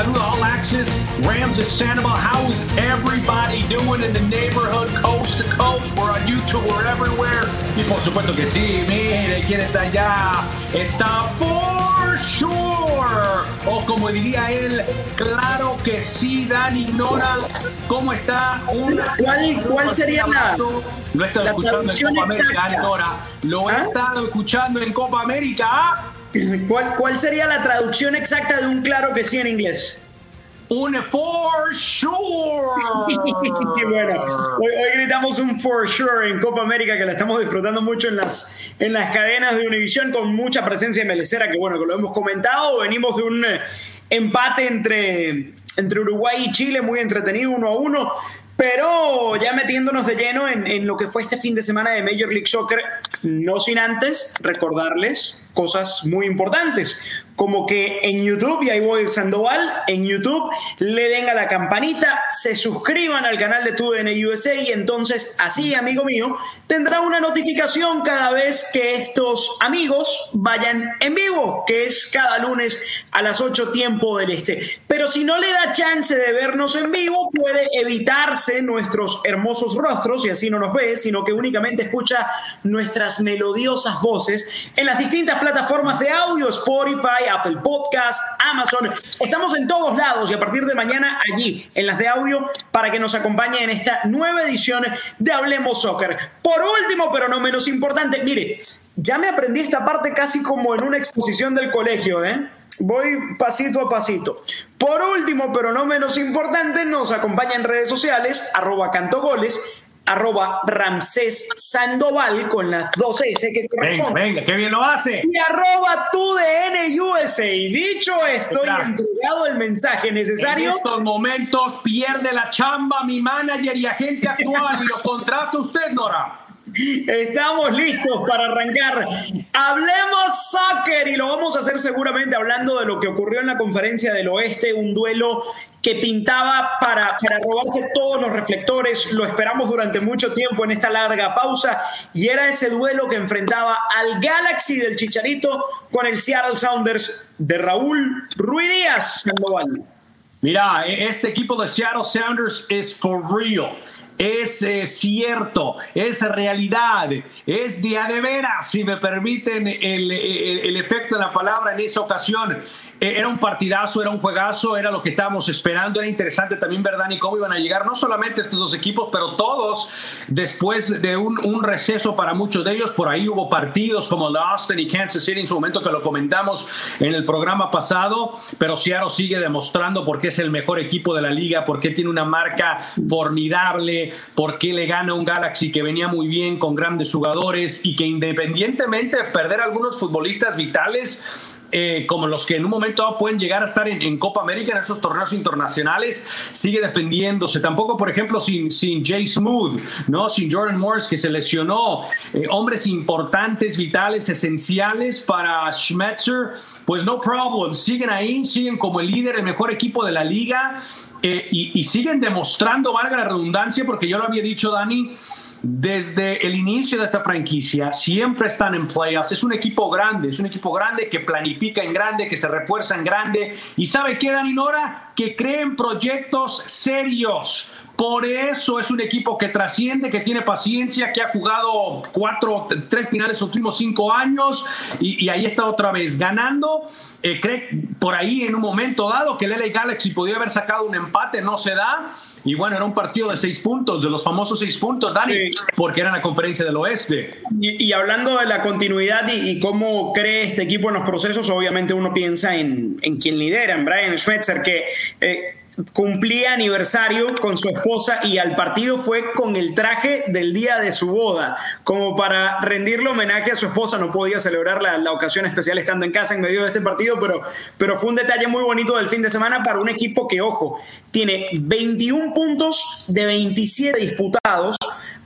saluda All Access, Rams of Sandoval. How is everybody doing in the neighborhood, coast to coast? We're on YouTube, we're everywhere. Y por supuesto que sí, mire, ¿quién está allá? Está for sure. O como diría él, claro que sí, Dani Nora. ¿Cómo está? ¿Cuál, ¿Cuál sería la, Lo he estado escuchando en Copa América, Dani Nora. Lo he ¿Ah? estado escuchando en Copa América. ¿Cuál, ¿Cuál sería la traducción exacta de un claro que sí en inglés? Un for sure. Bueno. Hoy, hoy gritamos un for sure en Copa América que la estamos disfrutando mucho en las, en las cadenas de Univision con mucha presencia melecera, que bueno, que lo hemos comentado. Venimos de un eh, empate entre, entre Uruguay y Chile, muy entretenido, uno a uno. Pero ya metiéndonos de lleno en, en lo que fue este fin de semana de Major League Soccer, no sin antes recordarles cosas muy importantes, como que en YouTube, y ahí voy Sandoval, en YouTube le den a la campanita, se suscriban al canal de TUDN USA y entonces así, amigo mío, tendrá una notificación cada vez que estos amigos vayan en vivo, que es cada lunes a las 8 tiempo del este. Pero si no le da chance de vernos en vivo, puede evitarse nuestros hermosos rostros y así no nos ve, sino que únicamente escucha nuestras melodiosas voces en las distintas plataformas de audio, Spotify, Apple Podcast, Amazon. Estamos en todos lados y a partir de mañana allí en las de audio para que nos acompañe en esta nueva edición de Hablemos Soccer. Por último, pero no menos importante, mire, ya me aprendí esta parte casi como en una exposición del colegio, ¿eh? Voy pasito a pasito. Por último, pero no menos importante, nos acompaña en redes sociales, arroba cantogoles, arroba Ramsés Sandoval con las dos S que Venga, corresponden. venga, qué bien lo hace. Y arroba tu DN USA. Dicho esto y entregado el mensaje En necesario, estos momentos pierde la chamba mi manager y agente actual y lo contrata usted, Nora. Estamos listos para arrancar. Hablemos soccer y lo vamos a hacer seguramente hablando de lo que ocurrió en la conferencia del oeste, un duelo que pintaba para, para robarse todos los reflectores. Lo esperamos durante mucho tiempo en esta larga pausa y era ese duelo que enfrentaba al Galaxy del Chicharito con el Seattle Sounders de Raúl Ruiz Díaz. Sandoval. Mira, e- este equipo de Seattle Sounders es for real. Es cierto, es realidad, es de a de veras, si me permiten el, el- el efecto de la palabra en esa ocasión. Eh, Era un partidazo, era un juegazo, era lo que estábamos esperando. Era interesante también ver, Dani, cómo iban a llegar no solamente estos dos equipos, pero todos después de un, receso para muchos de ellos. Por ahí hubo partidos como el de Austin y Kansas City en su momento que lo comentamos en el programa pasado, pero Seattle sigue demostrando por qué es el mejor equipo de la liga, por qué tiene una marca formidable, por qué le gana un Galaxy que venía muy bien con grandes jugadores y que independientemente de perder algunos futbolistas vitales, eh, como los que en un momento pueden llegar a estar en, en Copa América, en esos torneos internacionales, sigue defendiéndose. Tampoco, por ejemplo, sin, sin Jay Smooth, ¿no? sin Jordan Morris, que se lesionó. Eh, hombres importantes, vitales, esenciales para Schmetzer, pues no problem. Siguen ahí, siguen como el líder, el mejor equipo de la liga. eh, y, y siguen demostrando, valga la redundancia, porque yo lo había dicho, Dani, desde el inicio de esta franquicia siempre están en playoffs. Es un equipo grande, es un equipo grande que planifica en grande, que se refuerza en grande. ¿Y sabe qué, Dani Nora? Que creen proyectos serios. Por eso es un equipo que trasciende, que tiene paciencia, que ha jugado cuatro, tres finales en los últimos cinco años y, y ahí está otra vez ganando. Eh, cree por ahí en un momento dado que el LA Galaxy podía haber sacado un empate, no se da. Y bueno, era un partido de seis puntos, de los famosos seis puntos, Dani, Sí. porque era la conferencia del oeste. Y, y hablando de la continuidad y, y cómo cree este equipo en los procesos, obviamente uno piensa en, en quien lidera, en Brian Schmetzer, que eh, cumplía aniversario con su esposa y al partido fue con el traje del día de su boda, como para rendirle homenaje a su esposa. No podía celebrar la, la ocasión especial estando en casa en medio de este partido, pero, pero fue un detalle muy bonito del fin de semana para un equipo que, ojo, tiene 21 puntos de 27 disputados,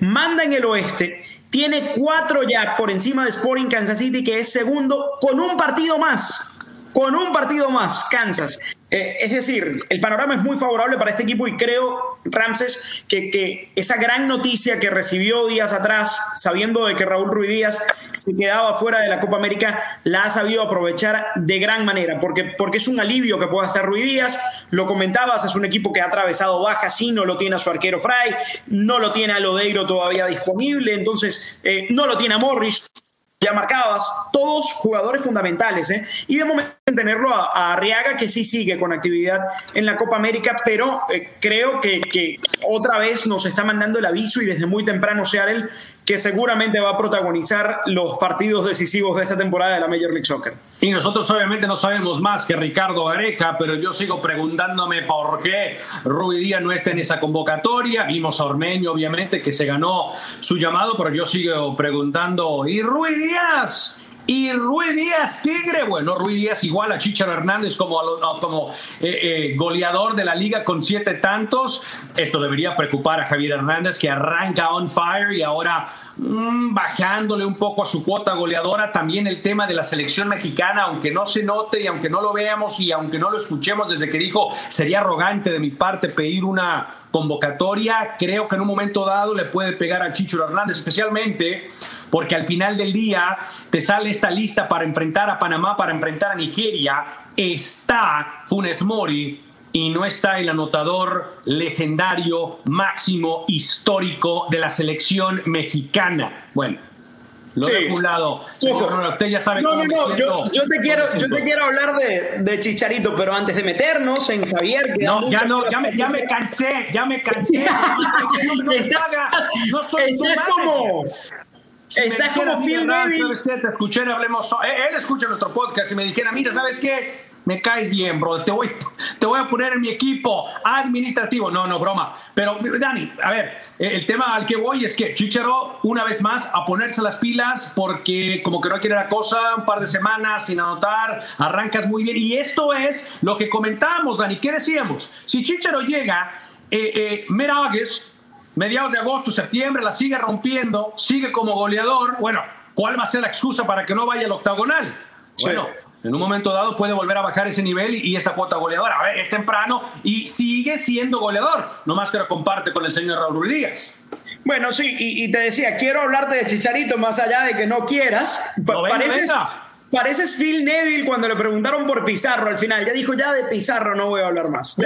manda en el oeste. Tiene cuatro ya por encima de Sporting Kansas City, que es segundo, con un partido más. Con un partido más, Kansas. Eh, es decir, el panorama es muy favorable para este equipo y creo, Ramses, que, esa gran noticia que recibió días atrás, sabiendo de que Raúl Ruiz Díaz se quedaba fuera de la Copa América, la ha sabido aprovechar de gran manera, porque, porque es un alivio que pueda estar Ruiz Díaz. Lo comentabas, es un equipo que ha atravesado baja, sí, no lo tiene a su arquero Fry, no lo tiene a Lodeiro todavía disponible, entonces eh, no lo tiene a Morris ya marcabas, todos jugadores fundamentales. ¿eh? Y de momento tenerlo a, Arriaga, que sí sigue con actividad en la Copa América, pero eh, creo que, que, otra vez nos está mandando el aviso y desde muy temprano Seattle que seguramente va a protagonizar los partidos decisivos de esta temporada de la Major League Soccer. Y nosotros obviamente no sabemos más que Ricardo Gareca, pero yo sigo preguntándome por qué Rubí Díaz no está en esa convocatoria. Vimos a Ormeño, obviamente, que se ganó su llamado, pero yo sigo preguntando, ¿y Rubí Díaz? Y Ruiz Díaz, Tigre, bueno, Ruiz Díaz igual a Chicharo Hernández como, como eh, eh, goleador de la liga con siete tantos. Esto debería preocupar a Javier Hernández que arranca on fire y ahora mm, bajándole un poco a su cuota goleadora. También el tema de la selección mexicana, aunque no se note y aunque no lo veamos y aunque no lo escuchemos desde que dijo, sería arrogante de mi parte pedir una convocatoria, creo que en un momento dado le puede pegar a Chicho Hernández, especialmente porque al final del día te sale esta lista para enfrentar a Panamá, para enfrentar a Nigeria, está Funes Mori y no está el anotador legendario, máximo, histórico de la selección mexicana. Bueno, lo de un lado. usted ya sabe no, no, no, yo, yo, te quiero, yo te quiero hablar de, de, Chicharito, pero antes de meternos en Javier. no, ya no, ya me, ya me, cansé, ya me cansé. no, estás, no soy estás como. estás como Phil Neville. Te escuché Hablemos. Él escucha nuestro podcast y me dijera, mira, ¿sabes qué? Me caes bien, bro, te voy, te voy a poner en mi equipo administrativo. No, no, broma. Pero, Dani, a ver, el tema al que voy es que Chichero, una vez más, a ponerse las pilas porque como que no quiere la cosa, un par de semanas sin anotar, arrancas muy bien. Y esto es lo que comentábamos, Dani. ¿Qué decíamos? Si Chichero llega, eh, eh, mediados de agosto, septiembre, la sigue rompiendo, sigue como goleador, bueno, ¿cuál va a ser la excusa para que no vaya al octagonal? Bueno en un momento dado puede volver a bajar ese nivel y, esa cuota goleadora. A ver, es temprano y sigue siendo goleador, no más que lo comparte con el señor Raúl Ruiz Díaz. Bueno, sí, y, te decía, quiero hablarte de Chicharito más allá de que no quieras. No, Pareces Phil Neville cuando le preguntaron por Pizarro al final. Ya dijo, ya de Pizarro no voy a hablar más. De,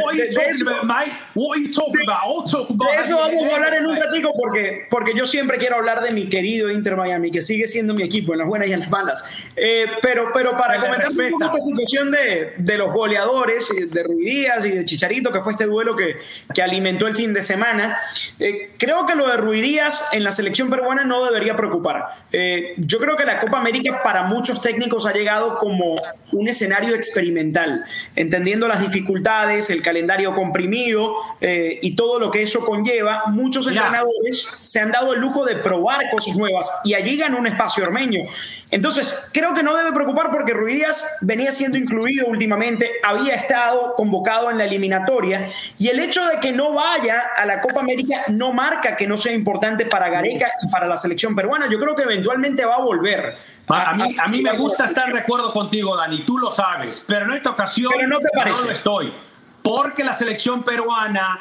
eso, vamos a hablar en un ratico porque, porque yo siempre quiero hablar de mi querido Inter Miami, que sigue siendo mi equipo en las buenas y en las malas. Eh, pero, pero para comentar un poco esta situación de, de los goleadores, de Ruidías y de Chicharito, que fue este duelo que, que alimentó el fin de semana, eh, creo que lo de Ruidías en la selección peruana no debería preocupar. Eh, yo creo que la Copa América para muchos técnicos ha llegado como un escenario experimental, entendiendo las dificultades, el calendario comprimido eh, y todo lo que eso conlleva. Muchos entrenadores se han dado el lujo de probar cosas nuevas y allí ganó un espacio armeño. Entonces, creo que no debe preocupar porque Ruidías venía siendo incluido últimamente, había estado convocado en la eliminatoria y el hecho de que no vaya a la Copa América no marca que no sea importante para Gareca y para la selección peruana. Yo creo que eventualmente va a volver. A, mí, a mí me gusta estar de acuerdo contigo, Dani, tú lo sabes, pero en esta ocasión no, te parece. no lo estoy. Porque la selección peruana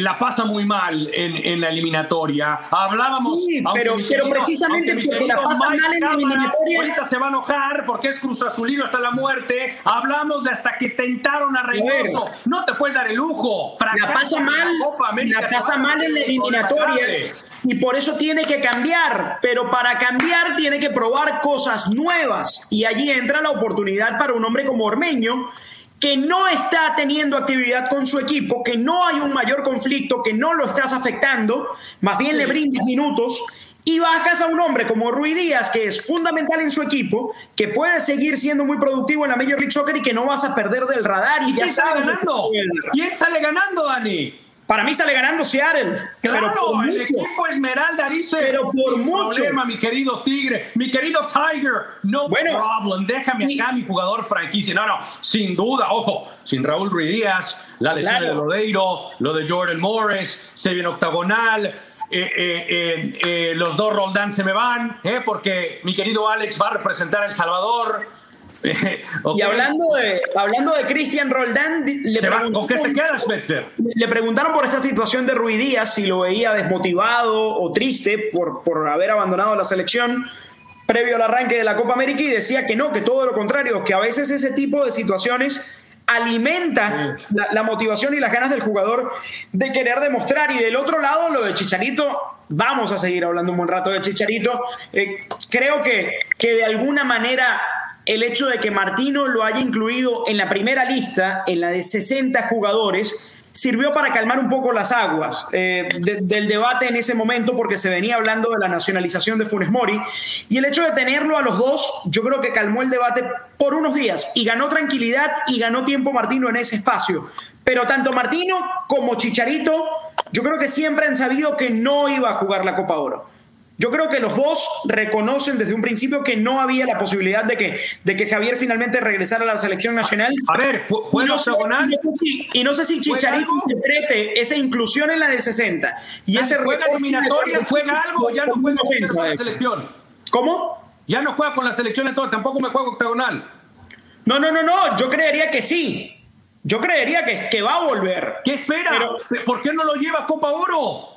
la pasa muy mal en, en la eliminatoria. Hablábamos. Sí, pero, pero precisamente porque la pasa mal en la eliminatoria. Ahorita se va a enojar porque es Cruz Azulino hasta la muerte. Hablamos de hasta que tentaron a Reynoso. No te puedes dar el lujo. la pasa mal. La, la pasa mal en la eliminatoria y por eso tiene que cambiar, pero para cambiar tiene que probar cosas nuevas y allí entra la oportunidad para un hombre como Ormeño que no está teniendo actividad con su equipo, que no hay un mayor conflicto, que no lo estás afectando, más bien le brindes minutos y bajas a un hombre como Rui Díaz, que es fundamental en su equipo, que puede seguir siendo muy productivo en la Major League Soccer y que no vas a perder del radar. Y ya ¿Quién sale ganando? ¿Quién sale ganando, Dani? Para mí sale ganando Seattle. Claro, el equipo Esmeralda dice. Pero por mucho. Problema, mi querido Tigre, mi querido Tiger. No bueno, problem. Déjame acá, mi jugador franquicia. No, no, sin duda, ojo, sin Raúl Ruiz Díaz, la lesión de Lodeiro, lo de Jordan Morris, se viene octagonal. Eh, eh, eh, los dos Roldán se me van, porque mi querido Alex va a representar a El Salvador. Y hablando de, hablando de Cristian Roldán, le ¿con qué se queda Spencer? Le preguntaron por esta situación de Rui Díaz, si lo veía desmotivado o triste por, por haber abandonado la selección previo al arranque de la Copa América y decía que no, que todo lo contrario, que a veces ese tipo de situaciones alimenta la, motivación y las ganas del jugador de querer demostrar. Y del otro lado, lo de Chicharito, vamos a seguir hablando un buen rato de Chicharito. Eh, creo que, que de alguna manera el hecho de que Martino lo haya incluido en la primera lista, en la de 60 jugadores, sirvió para calmar un poco las aguas eh, del debate en ese momento porque se venía hablando de la nacionalización de Funes Mori y el hecho de tenerlo a los dos yo creo que calmó el debate por unos días y ganó tranquilidad y ganó tiempo Martino en ese espacio. Pero tanto Martino como Chicharito yo creo que siempre han sabido que no iba a jugar la Copa Oro. Yo creo que los dos reconocen desde un principio que no había la posibilidad de que, de que Javier finalmente regresara a la selección nacional. A ver, fue y no, sé, y no sé si Chicharito interprete esa inclusión en la de 60 y ese juega eliminatoria, juega algo, ya no juega con la selección. ¿Cómo? Ya no juega con la selección en todo, tampoco me juego octagonal. No, no, no, no, yo creería que sí. Yo creería que, que va a volver. ¿Qué espera? ¿Por qué no lo lleva Copa Oro?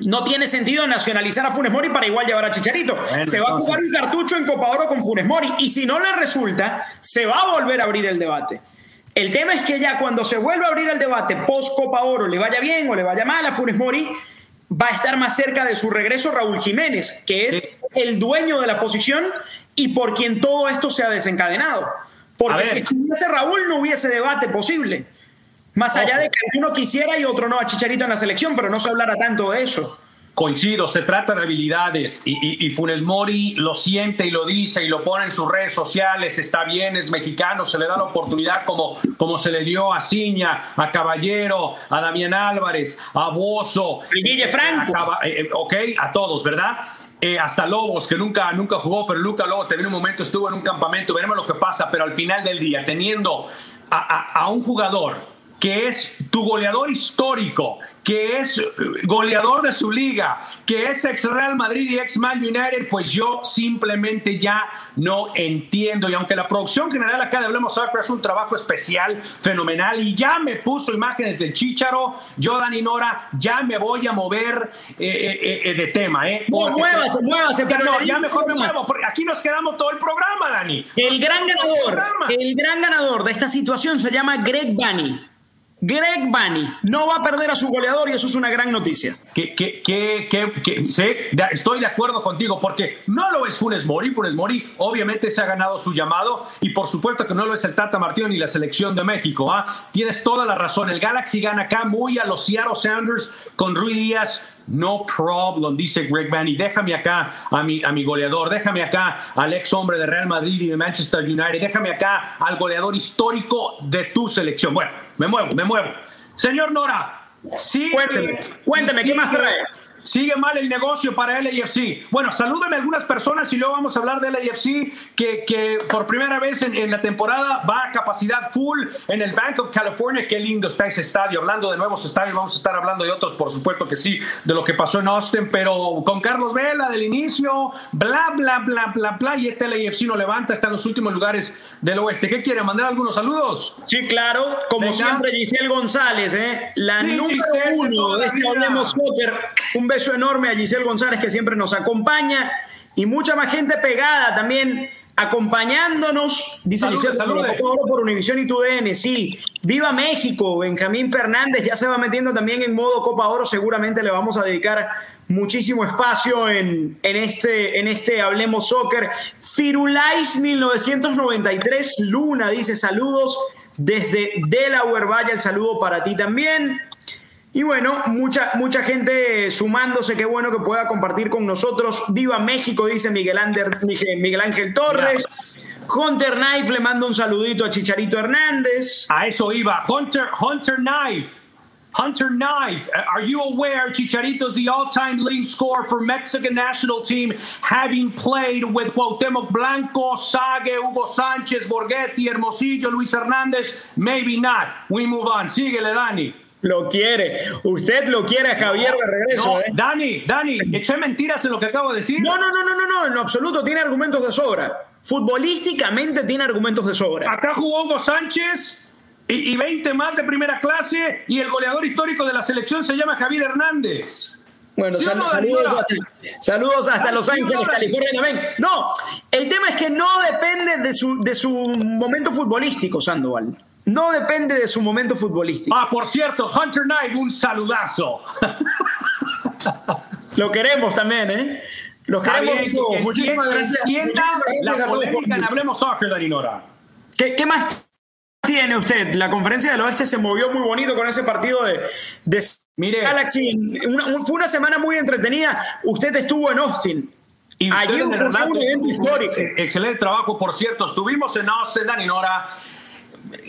No tiene sentido nacionalizar a Funes Mori para igual llevar a Chicharito. se va a jugar un cartucho en Copa Oro con Funes Mori y si no le resulta, se va a volver a abrir el debate. El tema es que ya cuando se vuelva a abrir el debate post Copa Oro, le vaya bien o le vaya mal a Funes Mori, va a estar más cerca de su regreso Raúl Jiménez, que es el dueño de la posición y por quien todo esto se ha desencadenado. Porque si estuviese Raúl no hubiese debate posible. Más allá de que uno quisiera y otro no a Chicharito en la selección, pero no se hablara tanto de eso. Coincido, se trata de habilidades y, Funes Mori lo siente y lo dice y lo pone en sus redes sociales, está bien, es mexicano, se le da la oportunidad como, como se le dio a Ciña, a Caballero, a Damián Álvarez, a Bozo. A Guille Franco. Eh, eh, ok, a todos, ¿verdad? Eh, hasta Lobos, que nunca, nunca jugó, pero Luca Lobos también un momento estuvo en un campamento, veremos lo que pasa, pero al final del día, teniendo a un jugador que es tu goleador histórico, que es goleador de su liga, que es ex Real Madrid y ex Man United, pues yo simplemente ya no entiendo. Y aunque la producción general acá de Hablemos Soccer es un trabajo especial, fenomenal, y ya me puso imágenes del Chicharo, yo, Dani Nora, ya me voy a mover eh, eh, eh, de tema. ¿eh? muévase, muévase, pero no, ya mejor me muevo, porque aquí nos quedamos todo el programa, Dani. El gran ganador, el gran ganador de esta situación se llama Greg Bunny. Greg Bunny no va a perder a su goleador y eso es una gran noticia. Que, que, que, sí, estoy de acuerdo contigo porque no lo es Funes Mori. Funes Mori obviamente se ha ganado su llamado y por supuesto que no lo es el Tata Martino ni la selección de México. ¿ah? Tienes toda la razón. El Galaxy gana acá muy a los Seattle Sounders con Rui Díaz. No problem, dice Greg Bunny. Déjame acá a mi, a mi goleador, déjame acá al ex hombre de Real Madrid y de Manchester United, déjame acá al goleador histórico de tu selección. Bueno, me muevo, me muevo. Señor Nora, sí. Cuénteme, cuénteme, ¿qué más trae? Sigue mal el negocio para LAFC. Bueno, salúdame a algunas personas y luego vamos a hablar de LAFC que, que por primera vez en, la temporada va a capacidad full en el Bank of California. Qué lindo está ese estadio. Hablando de nuevos estadios, vamos a estar hablando de otros, por supuesto que sí, de lo que pasó en Austin, pero con Carlos Vela del inicio, bla, bla, bla, bla, bla. Y este LAFC no levanta, está en los últimos lugares del oeste. ¿Qué quiere? ¿Mandar algunos saludos? Sí, claro. Como siempre, Giselle González, ¿eh? la número uno de este Hablemos Soccer. Un beso enorme a Giselle González que siempre nos acompaña y mucha más gente pegada también acompañándonos, dice Giselle, por Univisión y TUDN, sí, viva México, Benjamín Fernández ya se va metiendo también en modo Copa Oro, seguramente le vamos a dedicar muchísimo espacio en, en este, en este Hablemos Soccer. Firulais 1993, Luna dice saludos desde Delaware, vaya el saludo para ti también. Y bueno, mucha, mucha gente sumándose, qué bueno que pueda compartir con nosotros. Viva México, dice Miguel, Miguel Ángel Torres. Hunter Knife le manda un saludito a Chicharito Hernández. A eso iba. Hunter, Hunter Knife. Hunter Knife, are you aware Chicharito is the all-time leading scorer for Mexican national team, having played with Cuauhtémoc Blanco, Sage, Hugo Sánchez, Borghetti, Hermosillo, Luis Hernández? Maybe not. We move on. Síguele, Dani. Lo quiere. Usted lo quiere a Javier de regreso. ¿eh? Dani, Dani, eché mentiras en lo que acabo de decir. No, no, no, no, no, no, en absoluto. Tiene argumentos de sobra. Futbolísticamente tiene argumentos de sobra. Acá jugó Hugo Sánchez y, y 20 más de primera clase y el goleador histórico de la selección se llama Javier Hernández. Bueno, sal, saludos, hasta, saludos, hasta, Los Ángeles, California también. No, el tema es que no depende de su, de su momento futbolístico, Sandoval. No depende de su momento futbolístico. Ah, por cierto, Hunter Knight, un saludazo. Lo queremos también, ¿eh? Lo queremos bien, todos. Muchísimas gracias. la polémica en Hablemos Soccer, Darinora. ¿Qué, ¿Qué más tiene usted? La conferencia del oeste se movió muy bonito con ese partido de, de Mire, Galaxy. Una, fue una semana muy entretenida. Usted estuvo en Austin. Y Allí un, un evento histórico. Excelente trabajo, por cierto. Estuvimos en Austin, Darinora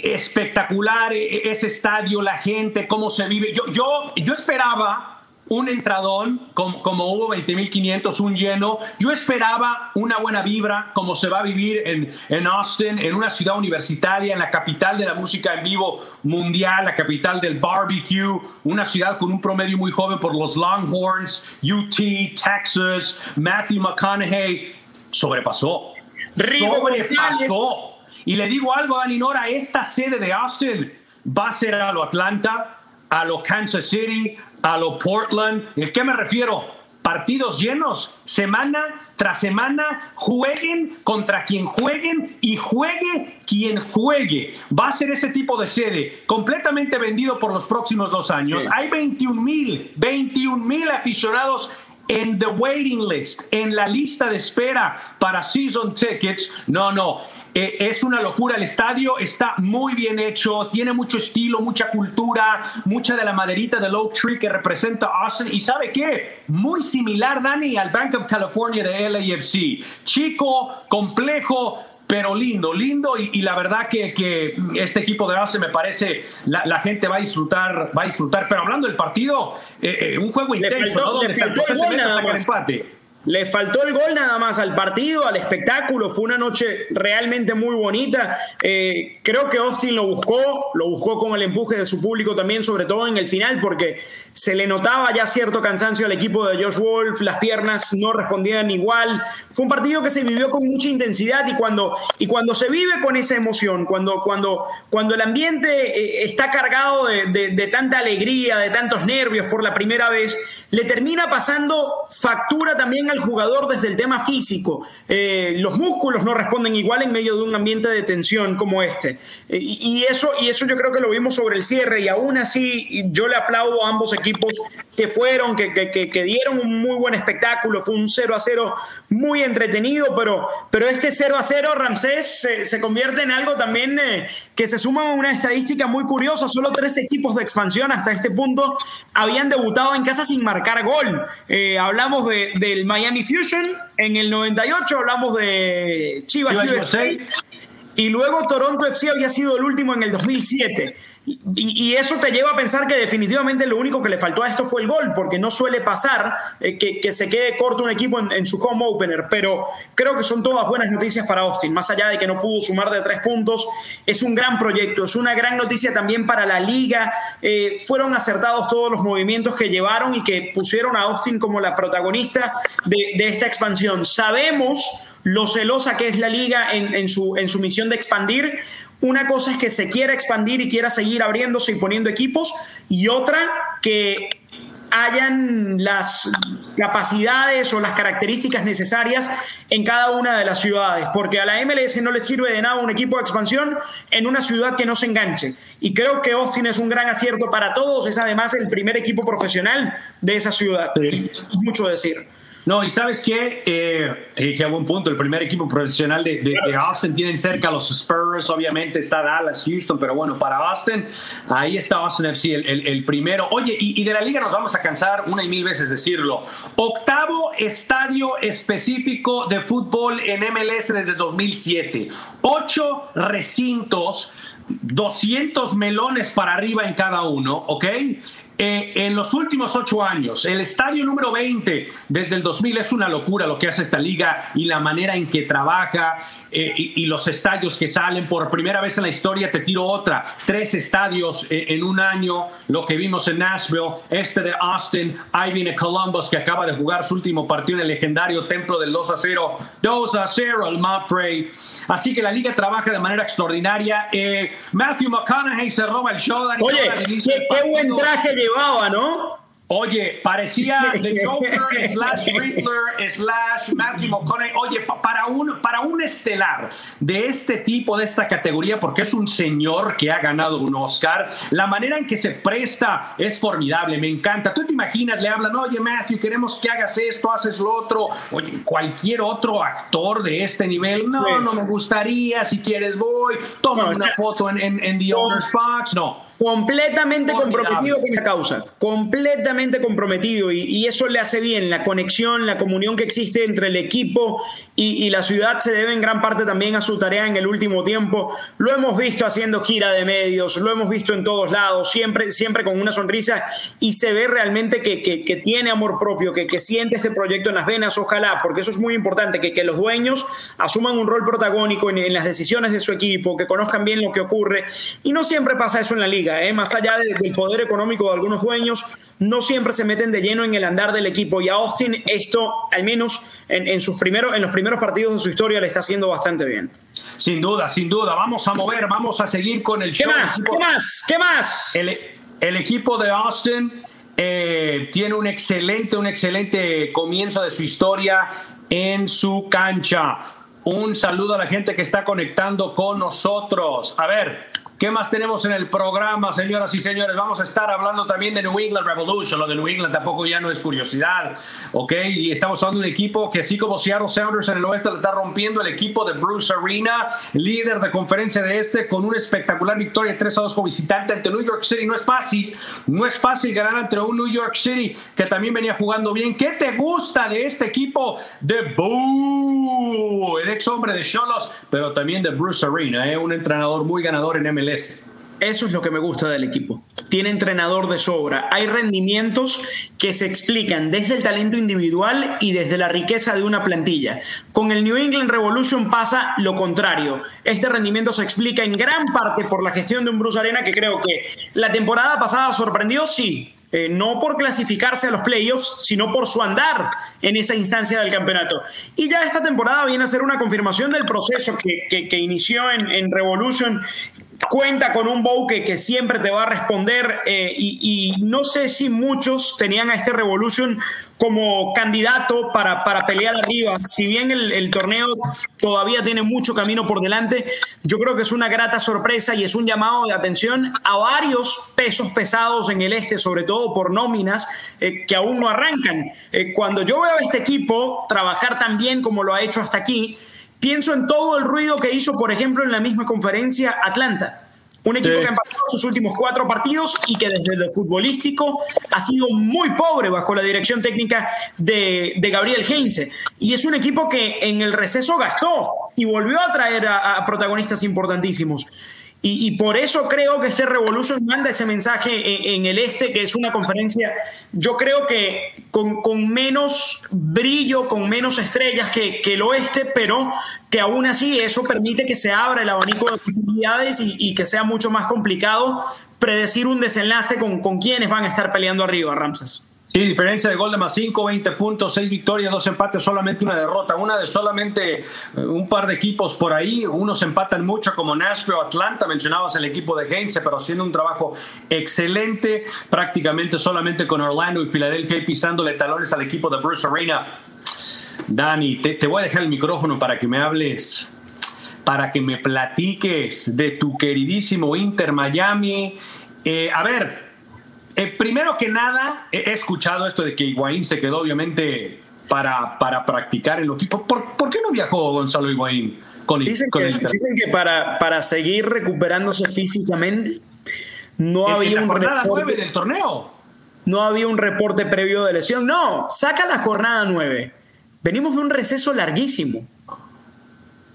espectacular e, ese estadio, la gente, cómo se vive. Yo, yo, yo esperaba un entradón, como, como hubo 20.500, un lleno. Yo esperaba una buena vibra, como se va a vivir en, en Austin, en una ciudad universitaria, en la capital de la música en vivo mundial, la capital del barbecue, una ciudad con un promedio muy joven por los Longhorns, UT, Texas, Matthew McConaughey. Sobrepasó. Sobrepasó. Y le digo algo, Dani Nora, esta sede de Austin va a ser a lo Atlanta, a lo Kansas City, a lo Portland. ¿A qué me refiero? Partidos llenos, semana tras semana, jueguen contra quien jueguen y juegue quien juegue. Va a ser ese tipo de sede, completamente vendido por los próximos dos años. Hay 21 mil, 21 mil aficionados en the waiting list, en la lista de espera para season tickets. No, no. Eh, es una locura el estadio, está muy bien hecho, tiene mucho estilo, mucha cultura, mucha de la maderita del Oak Tree que representa Austin. Y sabe qué? Muy similar, Dani, al Bank of California de LAFC. Chico, complejo, pero lindo, lindo y, la verdad que, que, este equipo de Austin me parece la, la, gente va a disfrutar, va a disfrutar. Pero hablando del partido, eh, eh, un juego intenso, ¿no? Donde se, el empate. Le faltó el gol nada más al partido, al espectáculo. Fue una noche realmente muy bonita. Eh, creo que Austin lo buscó, lo buscó con el empuje de su público también, sobre todo en el final, porque se le notaba ya cierto cansancio al equipo de Josh Wolf, las piernas no respondían igual. Fue un partido que se vivió con mucha intensidad y cuando, y cuando se vive con esa emoción, cuando, cuando, cuando el ambiente eh, está cargado de, de tanta alegría, de tantos nervios por la primera vez, le termina pasando factura también al jugador desde el tema físico. Eh, los músculos no responden igual en medio de un ambiente de tensión como este. Eh, y, eso, y eso yo creo que lo vimos sobre el cierre y aún así yo le aplaudo a ambos equipos que fueron, que, que, dieron un muy buen espectáculo. Fue un 0 a 0 muy entretenido, pero, pero este 0 a 0, Ramsés, se, convierte en algo también eh, que se suma a una estadística muy curiosa. Solo tres equipos de expansión hasta este punto habían debutado en casa sin marcar gol. hablamos de, del Miami Fusion, en el 98 hablamos de Chivas, y luego Toronto FC había sido el último en el 2007. Y, eso te lleva a pensar que definitivamente lo único que le faltó a esto fue el gol, porque no suele pasar eh, que, se quede corto un equipo en, su home opener. Pero creo que son todas buenas noticias para Austin, más allá de que no pudo sumar de tres puntos. Es un gran proyecto, es una gran noticia también para la liga. Eh, fueron acertados todos los movimientos que llevaron y que pusieron a Austin como la protagonista de, esta expansión. Sabemos lo celosa que es la liga su, en su misión de expandir. Una cosa es que se quiera expandir y quiera seguir abriéndose y poniendo equipos, y otra que hayan las capacidades o las características necesarias en cada una de las ciudades, porque a la MLS no le sirve de nada un equipo de expansión en una ciudad que no se enganche. Y creo que Austin es un gran acierto para todos, es además el primer equipo profesional de esa ciudad. Mucho decir. No, y sabes qué, eh, a buen punto, el primer equipo profesional de, de, Austin tienen cerca los Spurs, obviamente está Dallas, Houston, pero bueno, para Austin, ahí está Austin FC, el, el, primero. Oye, y, y, de la liga nos vamos a cansar una y mil veces decirlo. Octavo estadio específico de fútbol en MLS desde 2007. Ocho recintos, 200 melones para arriba en cada uno, ¿ok? Eh, en los últimos ocho años. El estadio número 20 desde el 2000 es una locura lo que hace esta liga y la manera en que trabaja eh, y, los estadios que salen. Por primera vez en la historia te tiro otra. Tres estadios eh, en un año, lo que vimos en Nashville, este de Austin, ahí viene Columbus que acaba de jugar su último partido en el legendario templo del 2 a 0. 2 a 0 el Mapfre. Así que la liga trabaja de manera extraordinaria. Matthew McConaughey se roba el show. Oye, qué, qué buen traje llevaba, ¿no? Oye, parecía The Joker slash Riddler slash Matthew McConaughey. Oye, para un, para un estelar de este tipo, de esta categoría, porque es un señor que ha ganado un Oscar, la manera en que se presta es formidable, me encanta. Tú te imaginas, le hablan, oye Matthew, queremos que hagas esto, haces lo otro. Oye, cualquier otro actor de este nivel, no, no me gustaría, si quieres voy, toma una foto en, en, The Owner's Box, no completamente comprometido con la causa, completamente comprometido. Y, eso le hace bien, la conexión, la comunión que existe entre el equipo y, la ciudad se debe en gran parte también a su tarea en el último tiempo. Lo hemos visto haciendo gira de medios, lo hemos visto en todos lados, siempre, siempre con una sonrisa. Y se ve realmente que, que, tiene amor propio, que, que, siente este proyecto en las venas, ojalá, porque eso es muy importante, que, los dueños asuman un rol protagónico en, en las decisiones de su equipo, que conozcan bien lo que ocurre. Y no siempre pasa eso en la liga ¿eh? más allá del poder económico de algunos dueños, no siempre se meten de lleno en el andar del equipo. Y a Austin esto, al menos en, sus primeros, en los primeros partidos de su historia, le está haciendo bastante bien. Sin duda, sin duda. Vamos a mover, vamos a seguir con el show. ¿Qué más? ¿Qué más? ¿Qué más? El, equipo de Austin eh, tiene un excelente, un excelente comienzo de su historia en su cancha. Un saludo a la gente que está conectando con nosotros. A ver, ¿Qué más tenemos en el programa, señoras y señores? Vamos a estar hablando también de New England Revolution. Lo de New England tampoco ya no es curiosidad, ¿ok? Y estamos hablando de un equipo que así como Seattle Sounders en el oeste le está rompiendo el equipo de Bruce Arena, líder de conferencia de este, con una espectacular victoria 3 a 2 como visitante ante New York City. No es fácil, no es fácil ganar ante un New York City que también venía jugando bien. ¿Qué te gusta de este equipo de Boo? El ex hombre de Cholos, pero también de Bruce Arena, ¿eh? un entrenador muy ganador en MLS eso es lo que me gusta del equipo. Tiene entrenador de sobra. Hay rendimientos que se explican desde el talento individual y desde la riqueza de una plantilla. Con el New England Revolution pasa lo contrario. Este rendimiento se explica en gran parte por la gestión de un Bruce Arena que creo que la temporada pasada sorprendió, sí, eh, no por clasificarse a los playoffs, sino por su andar en esa instancia del campeonato. Y ya esta temporada viene a ser una confirmación del proceso que, inició en, en, Revolution cuenta con un Bouke que siempre te va a responder eh, y, no sé si muchos tenían a este Revolution como candidato para, para pelear arriba. Si bien el, torneo todavía tiene mucho camino por delante, yo creo que es una grata sorpresa y es un llamado de atención a varios pesos pesados en el este, sobre todo por nóminas eh, que aún no arrancan. Eh, cuando yo veo a este equipo trabajar tan bien como lo ha hecho hasta aquí, Pienso en todo el ruido que hizo, por ejemplo, en la misma conferencia Atlanta. Un equipo que ha empatado sus últimos cuatro partidos y que desde lo futbolístico ha sido muy pobre bajo la dirección técnica de, Gabriel Heinze. Y es un equipo que en el receso gastó y volvió a traer a protagonistas importantísimos. Y, por eso creo que este Revolution manda ese mensaje en, el este, que es una conferencia, yo creo que con, menos brillo, con menos estrellas que, el oeste, pero que aún así eso permite que se abra el abanico de oportunidades y, que sea mucho más complicado predecir un desenlace con, con quienes van a estar peleando arriba, Ramses. Sí, diferencia de gol de más 5, 20 puntos, 6 victorias, 2 empates, solamente una derrota. Una de solamente eh, un par de equipos por ahí. Unos empatan mucho como Nashville, Atlanta. Mencionabas el equipo de Heinze, pero haciendo un trabajo excelente. Prácticamente solamente con Orlando y Filadelfia y pisándole talones al equipo de Bruce Arena. Dani, te, voy a dejar el micrófono para que me hables, para que me platiques de tu queridísimo Inter Miami. Eh, a ver, eh, primero que nada, he escuchado esto de que Higuaín se quedó obviamente para, para practicar en los tipos. ¿Por, qué no viajó Gonzalo Higuaín con, dicen que, Dicen que para, para seguir recuperándose físicamente no había un reporte, del torneo. No había un reporte previo de lesión. No, saca la jornada 9. Venimos de un receso larguísimo.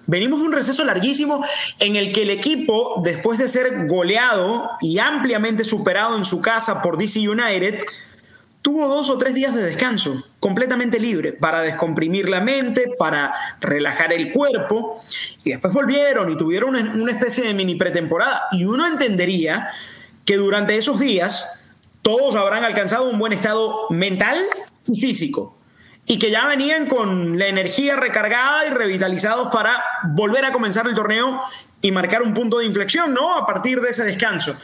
Venimos de un receso larguísimo en el que el equipo, después de ser goleado y ampliamente superado en su casa por DC United, tuvo dos o tres días de descanso, completamente libre, para descomprimir la mente, para relajar el cuerpo, y después volvieron y tuvieron una especie de mini pretemporada. Y uno entendería que durante esos días todos habrán alcanzado un buen estado mental y físico y que ya venían con la energía recargada y revitalizados para volver a comenzar el torneo y marcar un punto de inflexión, ¿no? A partir de ese descanso.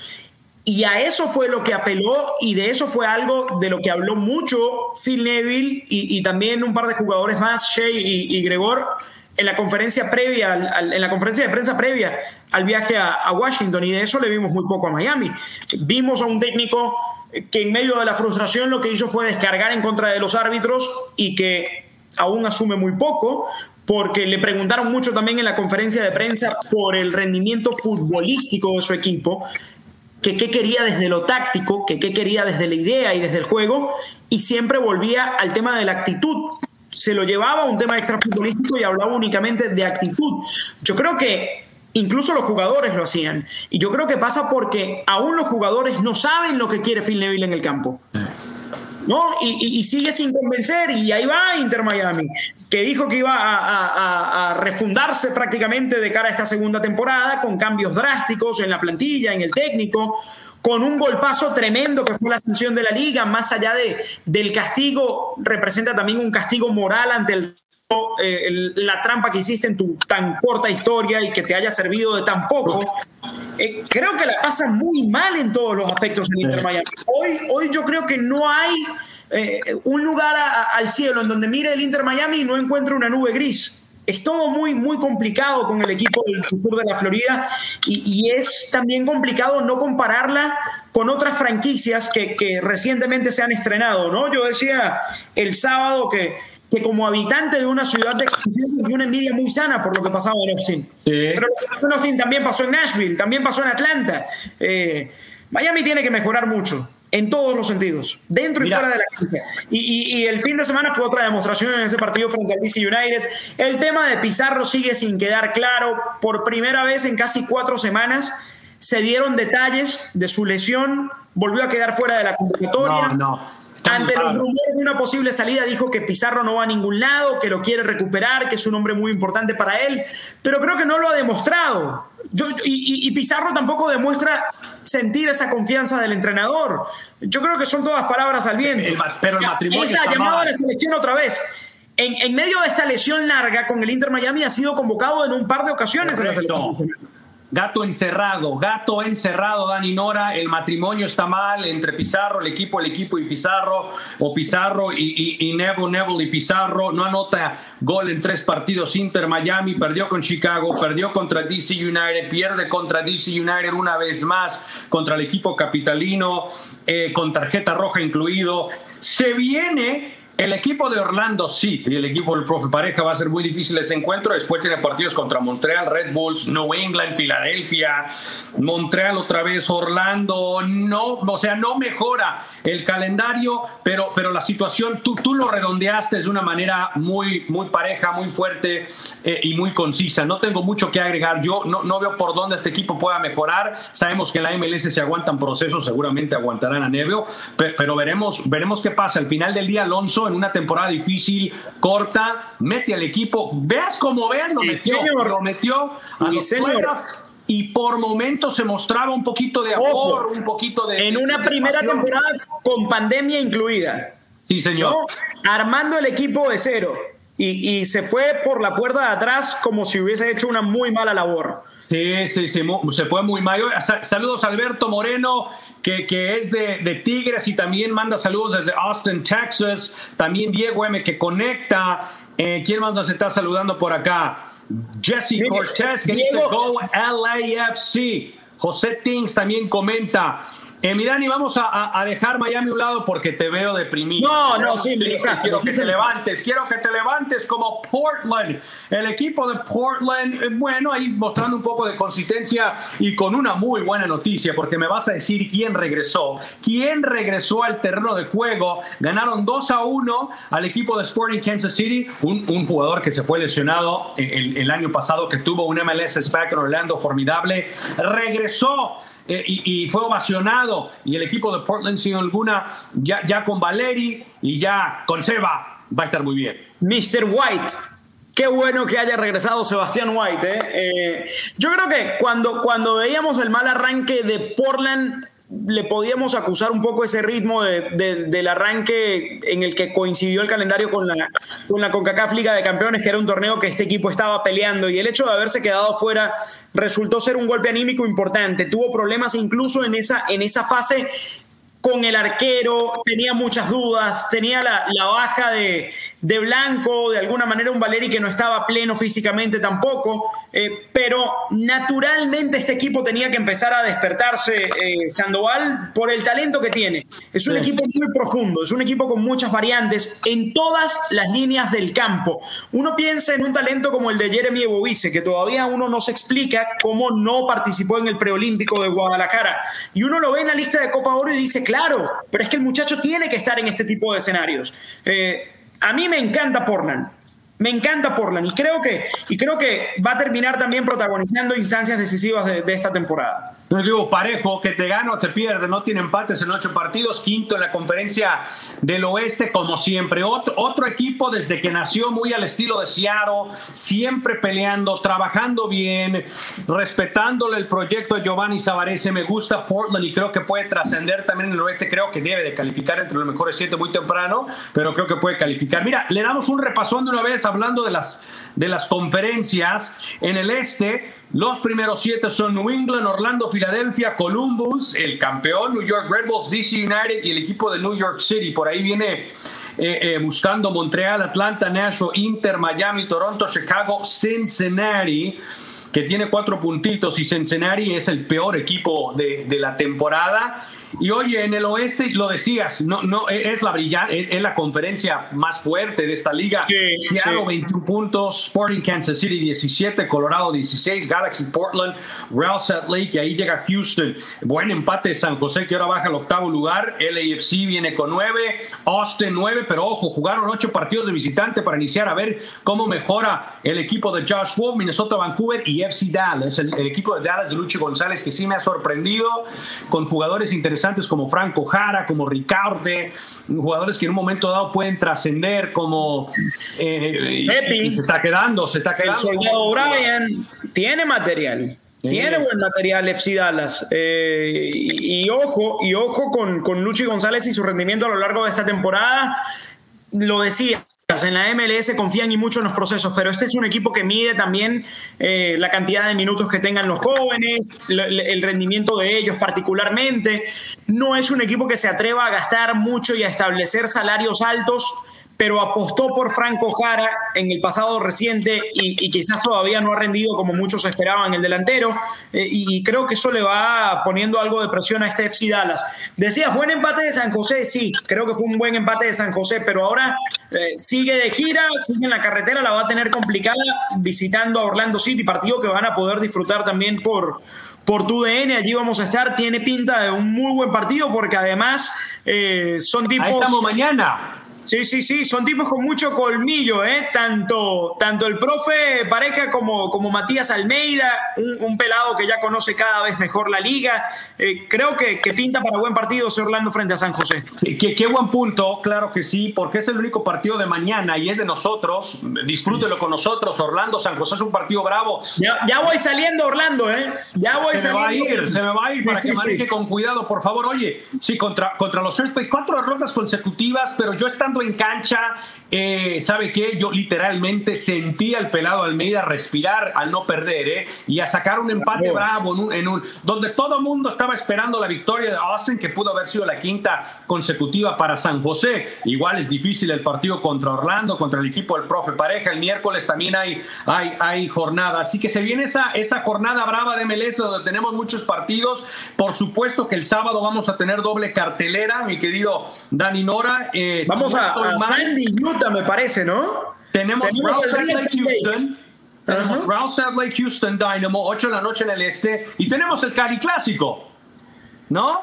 Y a eso fue lo que apeló y de eso fue algo de lo que habló mucho Phil Neville y, también un par de jugadores más, Shea y, Gregor, en la conferencia previa, en la conferencia de prensa previa al viaje a, a Washington y de eso le vimos muy poco a Miami. Vimos a un técnico que en medio de la frustración lo que hizo fue descargar en contra de los árbitros y que aún asume muy poco, porque le preguntaron mucho también en la conferencia de prensa por el rendimiento futbolístico de su equipo, que qué quería desde lo táctico, que qué quería desde la idea y desde el juego, y siempre volvía al tema de la actitud. Se lo llevaba a un tema extra futbolístico y hablaba únicamente de actitud. Yo creo que Incluso los jugadores lo hacían. Y yo creo que pasa porque aún los jugadores no saben lo que quiere Phil Neville en el campo. ¿No? Y, sigue sin convencer. Y ahí va Inter Miami, que dijo que iba a, refundarse prácticamente de cara a esta segunda temporada, con cambios drásticos en la plantilla, en el técnico, con un golpazo tremendo que fue la sanción de la liga, más allá de, del castigo, representa también un castigo moral ante el eh, la trampa que hiciste en tu tan corta historia y que te haya servido de tan poco. Eh, creo que la pasa muy mal en todos los aspectos en Inter Miami. Hoy, hoy yo creo que no hay eh, un lugar al cielo en donde mire el Inter Miami y no encuentre una nube gris. Es todo muy, muy complicado con el equipo del sur de la Florida y, y, es también complicado no compararla con otras franquicias que, que recientemente se han estrenado, ¿no? Yo decía el sábado que que como habitante de una ciudad de expansión sentí una envidia muy sana por lo que pasaba en Austin. Pero Austin también pasó en Nashville, también pasó en Atlanta. Eh, Miami tiene que mejorar mucho en todos los sentidos, dentro y fuera de la cancha. Y, y, el fin de semana fue otra demostración en ese partido frente al DC United. El tema de Pizarro sigue sin quedar claro. Por primera vez en casi cuatro semanas se dieron detalles de su lesión. Volvió a quedar fuera de la convocatoria. No, no. Ante los rumores de una posible salida, dijo que Pizarro no va a ningún lado, que lo quiere recuperar, que es un hombre muy importante para él, pero creo que no lo ha demostrado. Yo, y, Pizarro tampoco demuestra sentir esa confianza del entrenador. Yo creo que son todas palabras al viento. pero el matrimonio está, llamado a la selección otra vez. En, en, medio de esta lesión larga con el Inter Miami ha sido convocado en un par de ocasiones en la selección. Gato encerrado, gato encerrado, Dani Nora. El matrimonio está mal entre Pizarro, el equipo, el equipo y Pizarro, o Pizarro y, y, Neville, Neville y Pizarro. No anota gol en tres partidos. Inter Miami perdió con Chicago, perdió contra DC United, pierde contra DC United una vez más contra el equipo capitalino, eh, con tarjeta roja incluido. Se viene el equipo de Orlando sí, y el equipo del profe Pareja va a ser muy difícil ese encuentro. Después tiene partidos contra Montreal, Red Bulls, New England, Filadelfia, Montreal otra vez, Orlando. No, o sea, no mejora el calendario, pero, pero la situación, tú, tú lo redondeaste de una manera muy, muy pareja, muy fuerte eh, y muy concisa. No tengo mucho que agregar. Yo no, no veo por dónde este equipo pueda mejorar. Sabemos que en la MLS se aguantan procesos, seguramente aguantarán a Nevio, pero, pero veremos, veremos qué pasa. Al final del día, Alonso en una temporada difícil, corta, mete al equipo, veas como veas, lo metió, lo metió a los y por momentos se mostraba un poquito de amor, un poquito de... En una primera temporada con pandemia incluida. Sí, señor. Armando el equipo de cero. Y, y, se fue por la puerta de atrás como si hubiese hecho una muy mala labor. Sí, sí, sí, se fue muy mayor. Saludos a Alberto Moreno, que, que es de, de, Tigres y también manda saludos desde Austin, Texas. También Diego M, que conecta. Eh, ¿Quién más nos está saludando por acá? Jesse Cortez, que dice Go LAFC. José Tings también comenta. Eh, Mirani, vamos a, dejar Miami a un lado porque te veo deprimido. No, no, sí, quiero que te levantes, quiero que te levantes como Portland. El equipo de Portland, eh, bueno, ahí mostrando un poco de consistencia y con una muy buena noticia, porque me vas a decir quién regresó. ¿Quién regresó al terreno de juego? Ganaron 2 a 1 al equipo de Sporting Kansas City, un, jugador que se fue lesionado el, el, año pasado, que tuvo un MLS en Orlando formidable, regresó eh, y, fue ovacionado. Y el equipo de Portland, sin alguna, ya, ya con Valeri y ya con Seba, va a estar muy bien. Mr. White. Qué bueno que haya regresado Sebastián White. ¿eh? Eh, yo creo que cuando, cuando veíamos el mal arranque de Portland, le podíamos acusar un poco ese ritmo del arranque en el que coincidió el calendario con la, con la CONCACAF Liga de Campeones, que era un torneo que este equipo estaba peleando, y el hecho de haberse quedado fuera resultó ser un golpe anímico importante. Tuvo problemas incluso en esa, en esa fase con el arquero, tenía muchas dudas, tenía la, la baja de, de Blanco, de alguna manera un Valeri que no estaba pleno físicamente tampoco, eh, pero naturalmente este equipo tenía que empezar a despertarse, eh, Sandoval, por el talento que tiene. Es un equipo muy profundo, es un equipo con muchas variantes en todas las líneas del campo. Uno piensa en un talento como el de Jeremy Ebovice, que todavía uno no se explica cómo no participó en el preolímpico de Guadalajara. Y uno lo ve en la lista de Copa Oro y dice, claro, pero es que el muchacho tiene que estar en este tipo de escenarios. Eh, a mí me encanta Portland. Me encanta Portland y creo que, y creo que va a terminar también protagonizando instancias decisivas de, de esta temporada. No digo parejo, que te gana o te pierde, no tiene empates en ocho partidos, quinto en la conferencia del oeste, como siempre. Otro, otro equipo desde que nació muy al estilo de Seattle, siempre peleando, trabajando bien, respetándole el proyecto de Giovanni Savarese. Me gusta Portland y creo que puede trascender también en el oeste. Creo que debe de calificar entre los mejores siete muy temprano, pero creo que puede calificar. Mira, le damos un repasón de una vez hablando de las, de las conferencias en el este. Los primeros siete son New England, Orlando, Filadelfia, Columbus, el campeón New York Red Bulls, DC United y el equipo de New York City. Por ahí viene eh, eh, buscando Montreal, Atlanta, Nashville, Inter, Miami, Toronto, Chicago, Cincinnati que tiene cuatro puntitos y Cincinnati es el peor equipo de, de la temporada. Y oye, en el oeste, lo decías, no, no, es la brillante, es la conferencia más fuerte de esta liga. Seattle 21 puntos, Sporting Kansas City 17, Colorado 16, Galaxy Portland, Real Salt Lake, y ahí llega Houston. Buen empate San José, que ahora baja al octavo lugar. LAFC viene con 9, Austin 9, pero ojo, jugaron 8 partidos de visitante para iniciar a ver cómo mejora el equipo de Josh Wolf, Minnesota, Vancouver y FC Dallas. El, el equipo de Dallas de Luchi González, que sí me ha sorprendido con jugadores interesantes como Franco Jara, como Ricarde, jugadores que en un momento dado pueden trascender como eh, se está quedando, se está quedando. El soldado Brian tiene material. Tiene buen material FC Dallas. Eh, y, ojo, y ojo con, con Luchi González y su rendimiento a lo largo de esta temporada. Lo decía, en la MLS confían y mucho en los procesos, pero este es un equipo que mide también eh, la cantidad de minutos que tengan los jóvenes, el rendimiento de ellos particularmente. No es un equipo que se atreva a gastar mucho y a establecer salarios altos pero apostó por Franco Jara en el pasado reciente y, quizás todavía no ha rendido como muchos esperaban el delantero. Eh, y creo que eso le va poniendo algo de presión a este FC Dallas. Decías, buen empate de San José, sí, creo que fue un buen empate de San José, pero ahora eh, sigue de gira, sigue en la carretera, la va a tener complicada visitando a Orlando City, partido que van a poder disfrutar también por, por tu DN, allí vamos a estar. Tiene pinta de un muy buen partido porque además eh, son tipos. Ahí estamos mañana. Sí, sí, sí, son tipos con mucho colmillo, ¿eh? Tanto, tanto el profe Pareja como, como Matías Almeida, un, pelado que ya conoce cada vez mejor la liga. Eh, creo que, que, pinta para buen partido ese Orlando frente a San José. Qué, qué, buen punto, claro que sí, porque es el único partido de mañana y es de nosotros. Disfrútelo con nosotros. Orlando, San José es un partido bravo. Ya, voy saliendo, Orlando, ¿eh? Ya voy se saliendo. Me va a ir, se me va a ir para que maneje con cuidado, por favor. Oye, sí, contra, contra los Earthquakes, cuatro derrotas consecutivas, pero yo estando en cancha eh, ¿sabe qué? Yo literalmente sentí al pelado Almeida respirar al no perder, ¿eh? Y a sacar un empate bravo en un, donde todo el mundo estaba esperando la victoria de Austin, que pudo haber sido la quinta consecutiva para San José. Igual es difícil el partido contra Orlando, contra el equipo del profe Pareja. El miércoles también hay, hay, hay jornada. Así que se viene esa, esa jornada brava de MLS donde tenemos muchos partidos. Por supuesto que el sábado vamos a tener doble cartelera, mi querido Dani Nora. Eh, vamos a, a Sandy, me parece, ¿no? Tenemos, tenemos Lake Houston. Tenemos uh Lake Houston Dynamo, 8 de la noche en el este. Y tenemos el Cali Clásico. ¿No?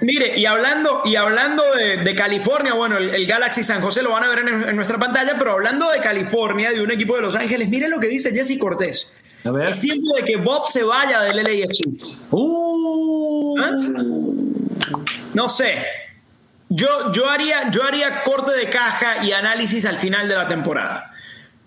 Mire, y hablando, y hablando de, California, bueno, el, Galaxy San José lo van a ver en, nuestra pantalla, pero hablando de California, de un equipo de Los Ángeles, mire lo que dice Jesse Cortés. Es tiempo de que Bob se vaya del LAFC. Uh. ¿Ah? No sé, yo, yo, haría, yo haría corte de caja y análisis al final de la temporada.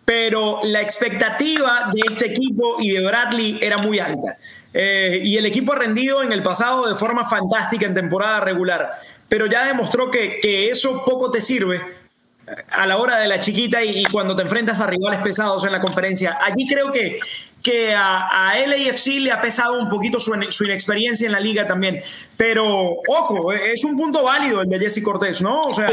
Pero la expectativa de este equipo y de Bradley era muy alta. Eh, y el equipo ha rendido en el pasado de forma fantástica en temporada regular. Pero ya demostró que, que eso poco te sirve a la hora de la chiquita y, cuando te enfrentas a rivales pesados en la conferencia. Allí creo que, que a, a LAFC le ha pesado un poquito su, su, inexperiencia en la liga también. Pero, ojo, es un punto válido el de Jesse Cortés, ¿no? O sea.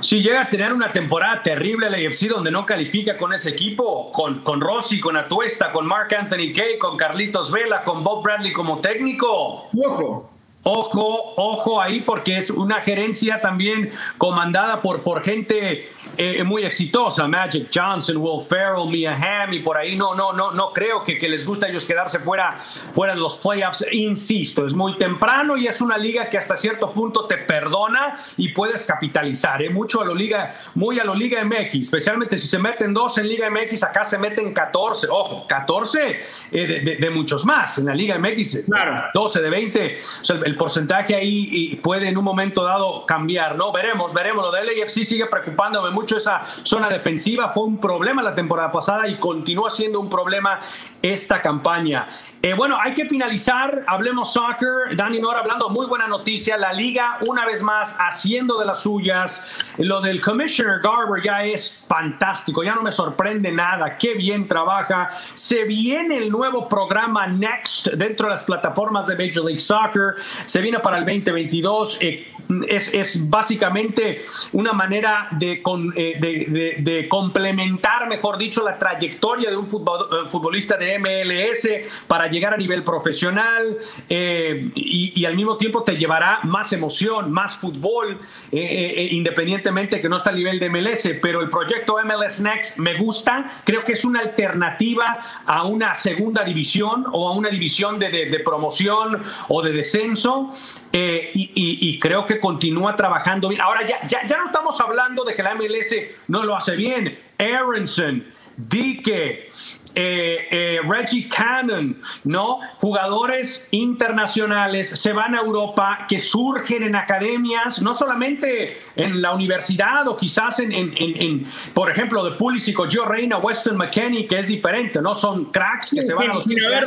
Si llega a tener una temporada terrible el AFC donde no califica con ese equipo, con, con Rossi, con Atuesta, con Mark Anthony Kay, con Carlitos Vela, con Bob Bradley como técnico. Ojo. Ojo, ojo ahí porque es una gerencia también comandada por, por gente eh, muy exitosa, Magic Johnson, Will Ferrell, Mia Hamm y por ahí no, no, no, no creo que, que, les gusta a ellos quedarse fuera, fuera de los playoffs. Insisto, es muy temprano y es una liga que hasta cierto punto te perdona y puedes capitalizar. ¿eh? Mucho a la liga, muy a la Liga MX, especialmente si se meten dos en Liga MX, acá se meten 14, ojo, 14 eh, de, muchos más. En la Liga MX, claro. 12 de 20, o sea, el, porcentaje ahí puede en un momento dado cambiar, ¿no? Veremos, veremos. Lo del LAFC sigue preocupándome mucho esa zona defensiva. Fue un problema la temporada pasada y continúa siendo un problema esta campaña. Eh, bueno, hay que finalizar. Hablemos soccer. Dani Nora hablando, muy buena noticia. La liga, una vez más, haciendo de las suyas. Lo del Commissioner Garber ya es fantástico. Ya no me sorprende nada. Qué bien trabaja. Se viene el nuevo programa Next dentro de las plataformas de Major League Soccer. Se viene para el 2022. Eh, es, es, básicamente una manera de, eh, de, complementar, mejor dicho, la trayectoria de un futbolista de MLS para llegar a nivel profesional eh, y, al mismo tiempo te llevará más emoción, más fútbol, eh, eh, independientemente que no está a nivel de MLS, pero el proyecto MLS Next me gusta, creo que es una alternativa a una segunda división o a una división de, promoción o de descenso y, creo que continúa trabajando bien. Ahora ya, ya, ya no estamos hablando de que la MLS no lo hace bien. Aronson, Dike, eh, eh, Reggie Cannon, ¿no? Jugadores internacionales se van a Europa que surgen en academias, no solamente en la universidad o quizás en, en, por ejemplo, de Pulisic o Joe Reina, Weston McKenney, que es diferente, ¿no? Son cracks que se van a los sin haber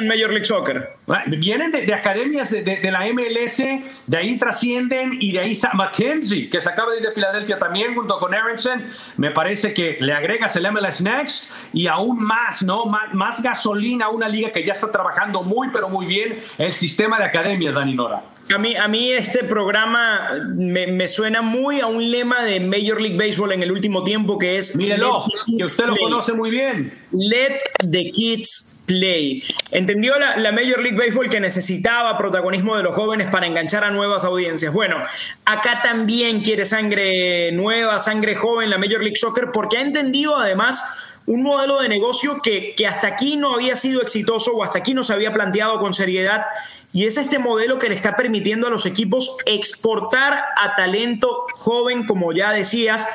en Major League Soccer. Vienen de, academias de, de, la MLS, de ahí trascienden y de ahí McKenzie, que se acaba de ir de Filadelfia también junto con Aronson, me parece que le agregas el MLS Next y aún más ¿no? Más, gasolina a una liga que ya está trabajando muy, pero muy bien el sistema de academias, Dani Nora. A mí, a mí este programa me, suena muy a un lema de Major League Baseball en el último tiempo que es... Mírelo, que usted lo conoce muy bien. Let the kids play. Entendió la, la, Major League Baseball que necesitaba protagonismo de los jóvenes para enganchar a nuevas audiencias. Bueno, acá también quiere sangre nueva, sangre joven la Major League Soccer porque ha entendido además un modelo de negocio que, que hasta aquí no había sido exitoso o hasta aquí no se había planteado con seriedad. Y es este modelo que le está permitiendo a los equipos exportar a talento joven, como ya decías,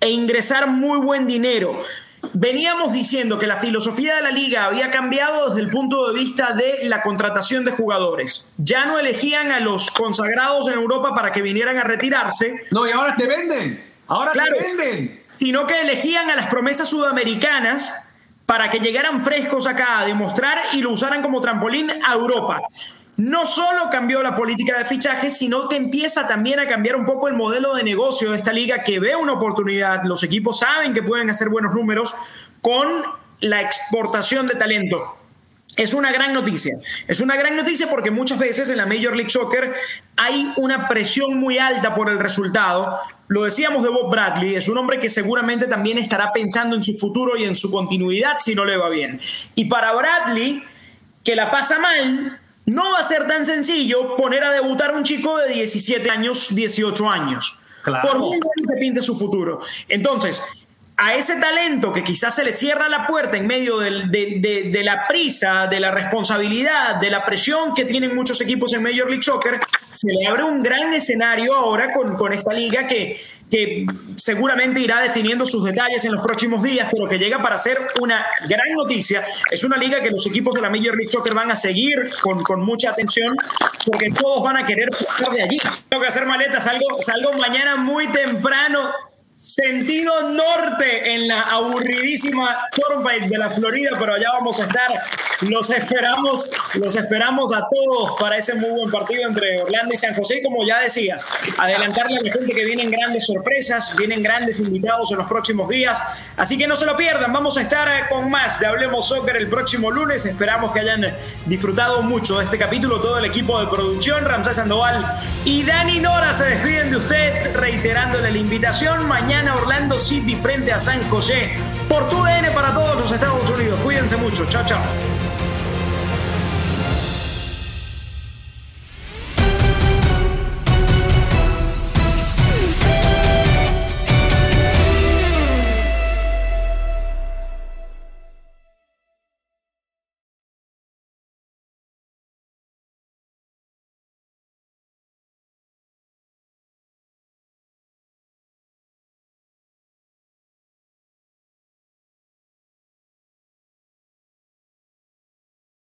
e ingresar muy buen dinero. Veníamos diciendo que la filosofía de la liga había cambiado desde el punto de vista de la contratación de jugadores. Ya no elegían a los consagrados en Europa para que vinieran a retirarse. No, y ahora te venden. Ahora te venden sino que elegían a las promesas sudamericanas para que llegaran frescos acá a demostrar y lo usaran como trampolín a Europa. no solo cambió la política de fichaje, sino que empieza también a cambiar un poco el modelo de negocio de esta liga que ve una oportunidad. Los equipos saben que pueden hacer buenos números con la exportación de talento. Es una gran noticia. Es una gran noticia porque muchas veces en la Major League Soccer hay una presión muy alta por el resultado. Lo decíamos de Bob Bradley, es un hombre que seguramente también estará pensando en su futuro y en su continuidad si no le va bien. Y para Bradley, que la pasa mal, no va a ser tan sencillo poner a debutar a un chico de 17 años, 18 años. Por muy bien que pinte su futuro. Entonces, a ese talento que quizás se le cierra la puerta en medio de, la prisa, de la responsabilidad, de la presión que tienen muchos equipos en Major League Soccer, se le abre un gran escenario ahora con, con esta liga que, que seguramente irá definiendo sus detalles en los próximos días, pero que llega para ser una gran noticia. Es una liga que los equipos de la Major League Soccer van a seguir con, con mucha atención, porque todos van a querer pasar de allí. Tengo que hacer maletas, salgo, salgo mañana muy temprano Sentido norte en la aburridísima Turnpike de la Florida, pero allá vamos a estar. Los esperamos, los esperamos a todos para ese muy buen partido entre Orlando y San José. como ya decías, adelantarle a la gente que vienen grandes sorpresas, vienen grandes invitados en los próximos días. Así que no se lo pierdan, vamos a estar con más de Hablemos Soccer el próximo lunes. Esperamos que hayan disfrutado mucho de este capítulo. Todo el equipo de producción, Ramsés Sandoval y Dani Nora se despiden de usted, reiterándole la invitación. Mañana mañana Orlando City frente a San José por tu DN para todos los Estados Unidos. Cuídense mucho. Chao, chao.